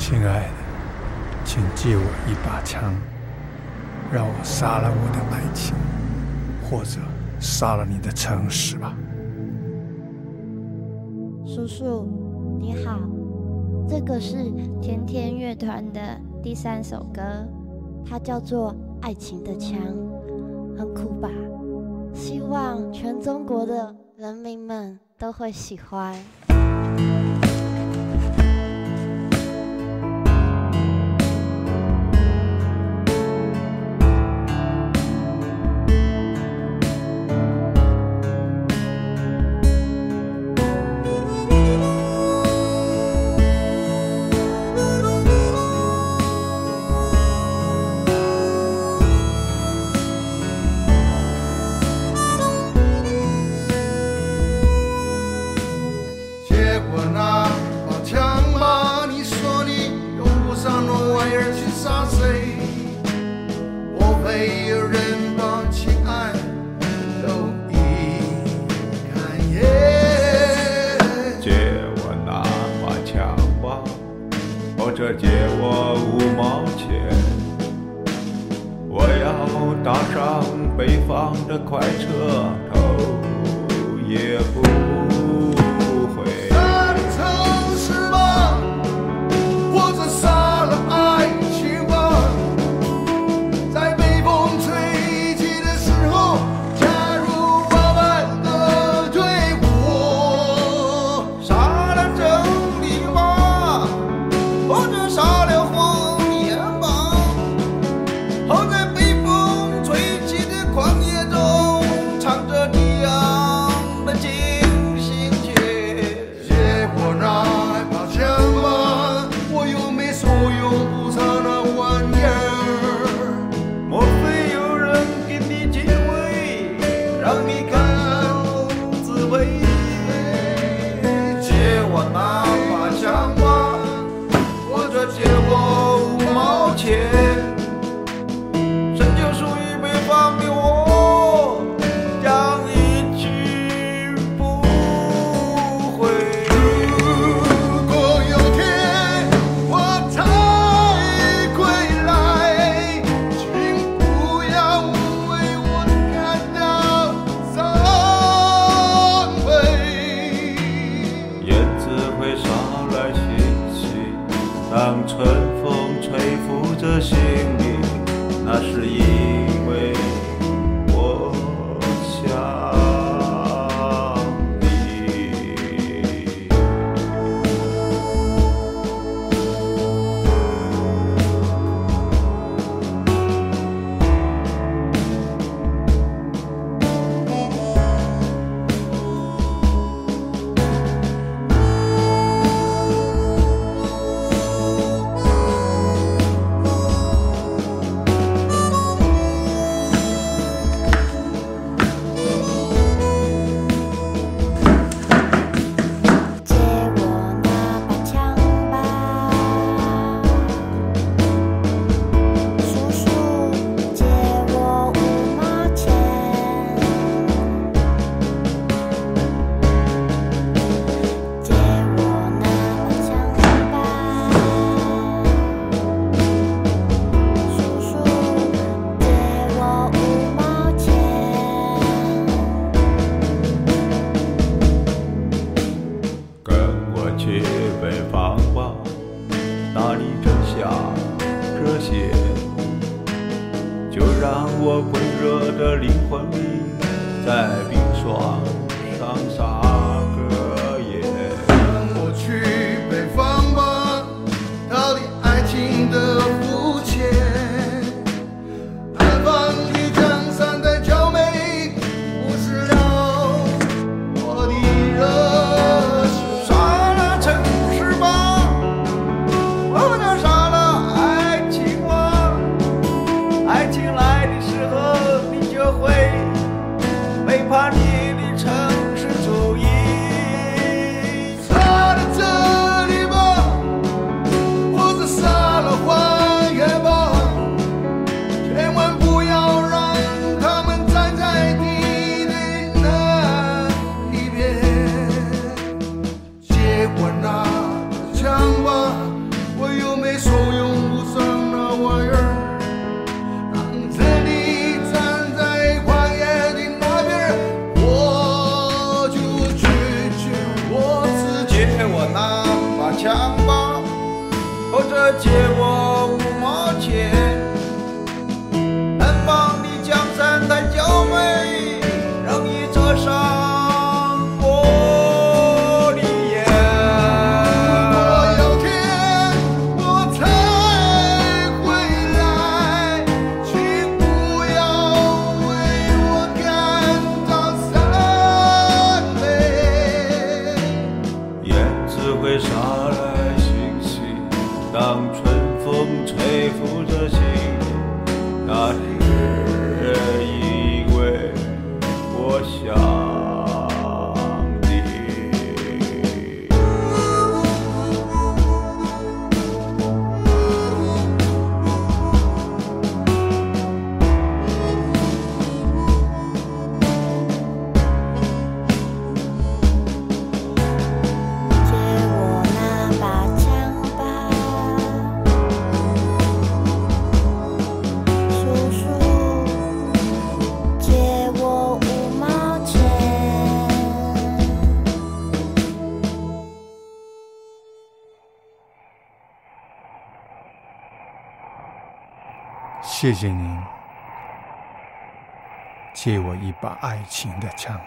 亲爱的请借我一把枪让我杀了我的爱情或者杀了你的诚实吧。叔叔你好这个是甜甜乐团的第三首歌它叫做爱情的枪很酷吧？希望全中国的人民们都会喜欢。或者借我五毛钱我要搭上北方的快车头也不只会捎来信息，当春风吹拂着心灵，那是一。就让我滚热的灵魂里，在冰霜。借我五毛钱，能帮你将三台娇美，让你遮上我的眼。我有天我才回来，请不要为我感到伤悲。燕子会捎来，当春风吹拂着心，那谢谢您借我一把爱情的枪。